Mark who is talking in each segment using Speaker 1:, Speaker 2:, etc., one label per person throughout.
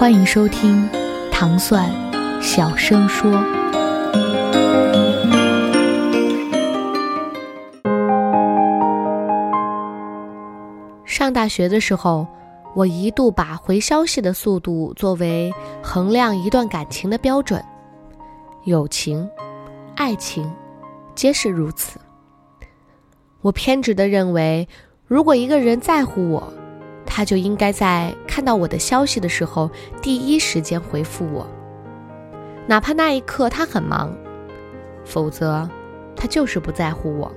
Speaker 1: 欢迎收听《糖蒜小声说》。上大学的时候，我一度把回消息的速度作为衡量一段感情的标准，友情、爱情皆是如此。我偏执地认为，如果一个人在乎我，他就应该在看到我的消息的时候第一时间回复我，哪怕那一刻他很忙，否则他就是不在乎我。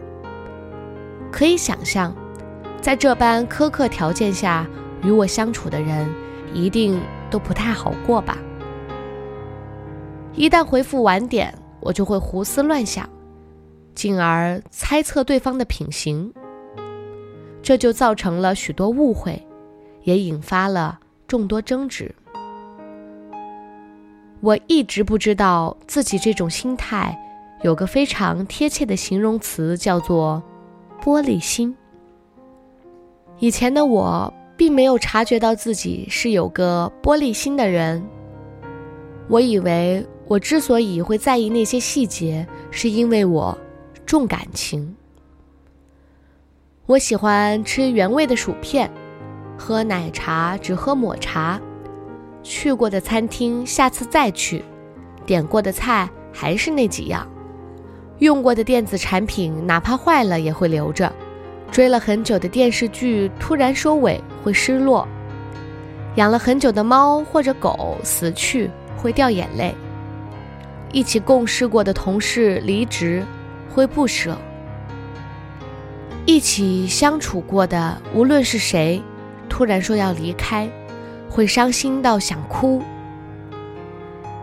Speaker 1: 可以想象，在这般苛刻条件下与我相处的人，一定都不太好过吧？一旦回复晚点，我就会胡思乱想，进而猜测对方的品行，这就造成了许多误会，也引发了众多争执。我一直不知道自己这种心态有个非常贴切的形容词，叫做“玻璃心”。以前的我并没有察觉到自己是有个玻璃心的人。我以为我之所以会在意那些细节，是因为我重感情。我喜欢吃原味的薯片，喝奶茶只喝抹茶，去过的餐厅下次再去，点过的菜还是那几样，用过的电子产品哪怕坏了也会留着，追了很久的电视剧突然收尾会失落，养了很久的猫或者狗死去会掉眼泪，一起共事过的同事离职会不舍。一起相处过的，无论是谁，突然说要离开，会伤心到想哭。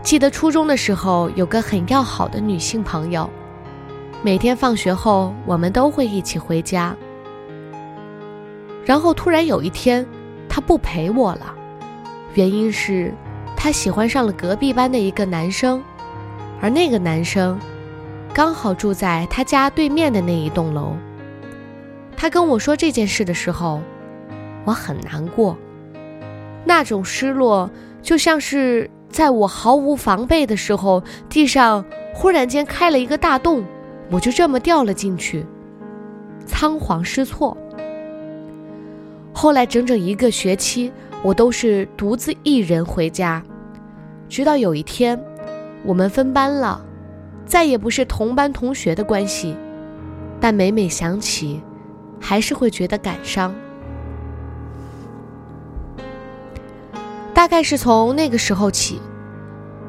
Speaker 1: 记得初中的时候，有个很要好的女性朋友，每天放学后，我们都会一起回家。然后突然有一天，她不陪我了，原因是她喜欢上了隔壁班的一个男生，而那个男生刚好住在她家对面的那一栋楼。他跟我说这件事的时候，我很难过，那种失落就像是在我毫无防备的时候，地上忽然间开了一个大洞，我就这么掉了进去，仓皇失措。后来整整一个学期，我都是独自一人回家，直到有一天，我们分班了，再也不是同班同学的关系，但每每想起。还是会觉得感伤。大概是从那个时候起，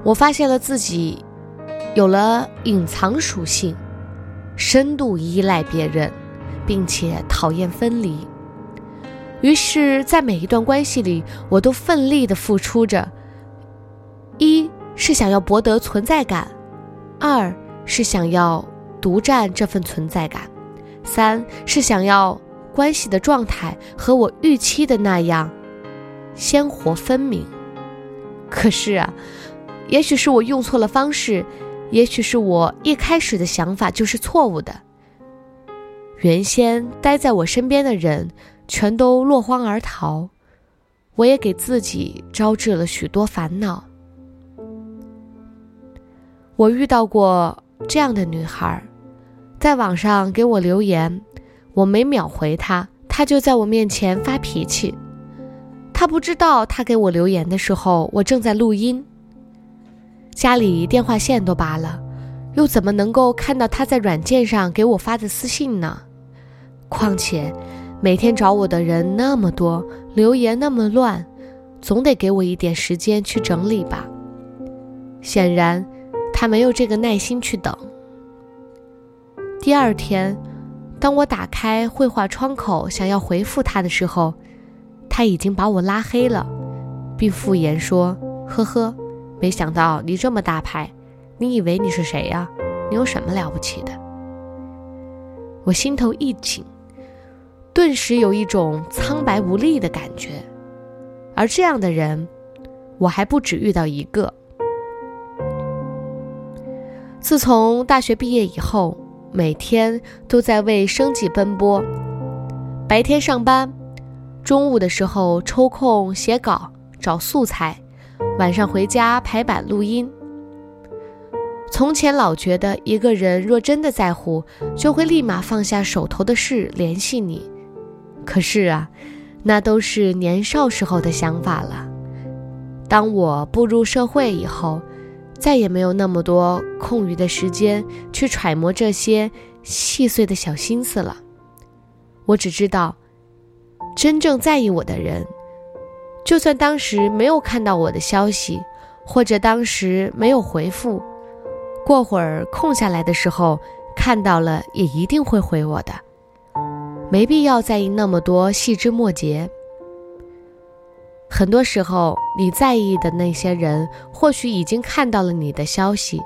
Speaker 1: 我发现了自己有了隐藏属性，深度依赖别人，并且讨厌分离。于是，在每一段关系里，我都奋力的付出着：一是想要博得存在感，二是想要独占这份存在感。三是想要关系的状态和我预期的那样鲜活分明，可是啊，也许是我用错了方式，也许是我一开始的想法就是错误的。原先待在我身边的人全都落荒而逃，我也给自己招致了许多烦恼。我遇到过这样的女孩。在网上给我留言，我没秒回她，她就在我面前发脾气。他不知道，他给我留言的时候，我正在录音，家里电话线都拔了，又怎么能够看到他在软件上给我发的私信呢？况且，每天找我的人那么多，留言那么乱，总得给我一点时间去整理吧。显然，他没有这个耐心去等。第二天，当我打开绘画窗口想要回复他的时候，他已经把我拉黑了，并附言说：“呵呵，没想到你这么大牌，你以为你是谁呀？你有什么了不起的？我心头一紧，顿时有一种苍白无力的感觉。而这样的人，我还不止遇到一个。自从大学毕业以后，每天都在为生计奔波，白天上班，中午的时候抽空写稿、找素材，晚上回家排版录音。从前老觉得一个人若真的在乎，就会立马放下手头的事联系你。可是啊，那都是年少时候的想法了。当我步入社会以后，再也没有那么多空余的时间去揣摩这些细碎的小心思了。我只知道，真正在意我的人，就算当时没有看到我的消息，或者当时没有回复。过会儿空下来的时候，看到了也一定会回我的，没必要在意那么多细枝末节。很多时候，你在意的那些人，或许已经看到了你的消息，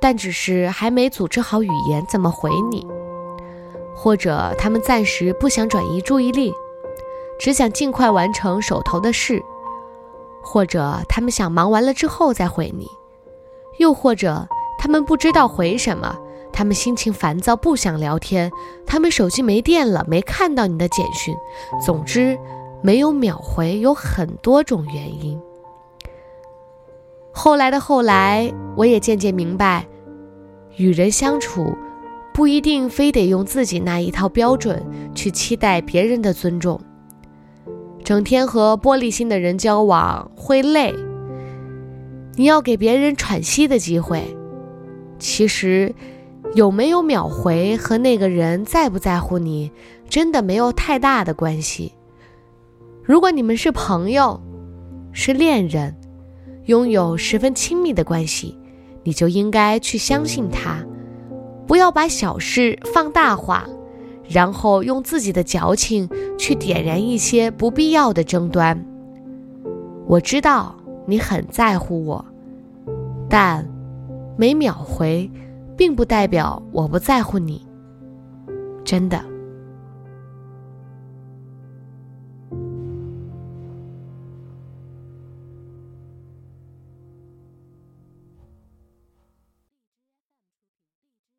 Speaker 1: 但只是还没组织好语言怎么回你，或者他们暂时不想转移注意力，只想尽快完成手头的事，或者他们想忙完了之后再回你，又或者。他们不知道回什么，他们心情烦躁，不想聊天，他们手机没电了，没看到你的简讯。总之，没有秒回有很多种原因。后来的后来，我也渐渐明白，与人相处，不一定非得用自己那一套标准去期待别人的尊重。整天和玻璃心的人交往会累，你要给别人喘息的机会。其实，有没有秒回和那个人在不在乎你，真的没有太大的关系。如果你们是朋友，是恋人，拥有十分亲密的关系，你就应该去相信他，不要把小事放大化，然后用自己的矫情去点燃一些不必要的争端。我知道你很在乎我，但。没秒回，并不代表我不在乎你。真的。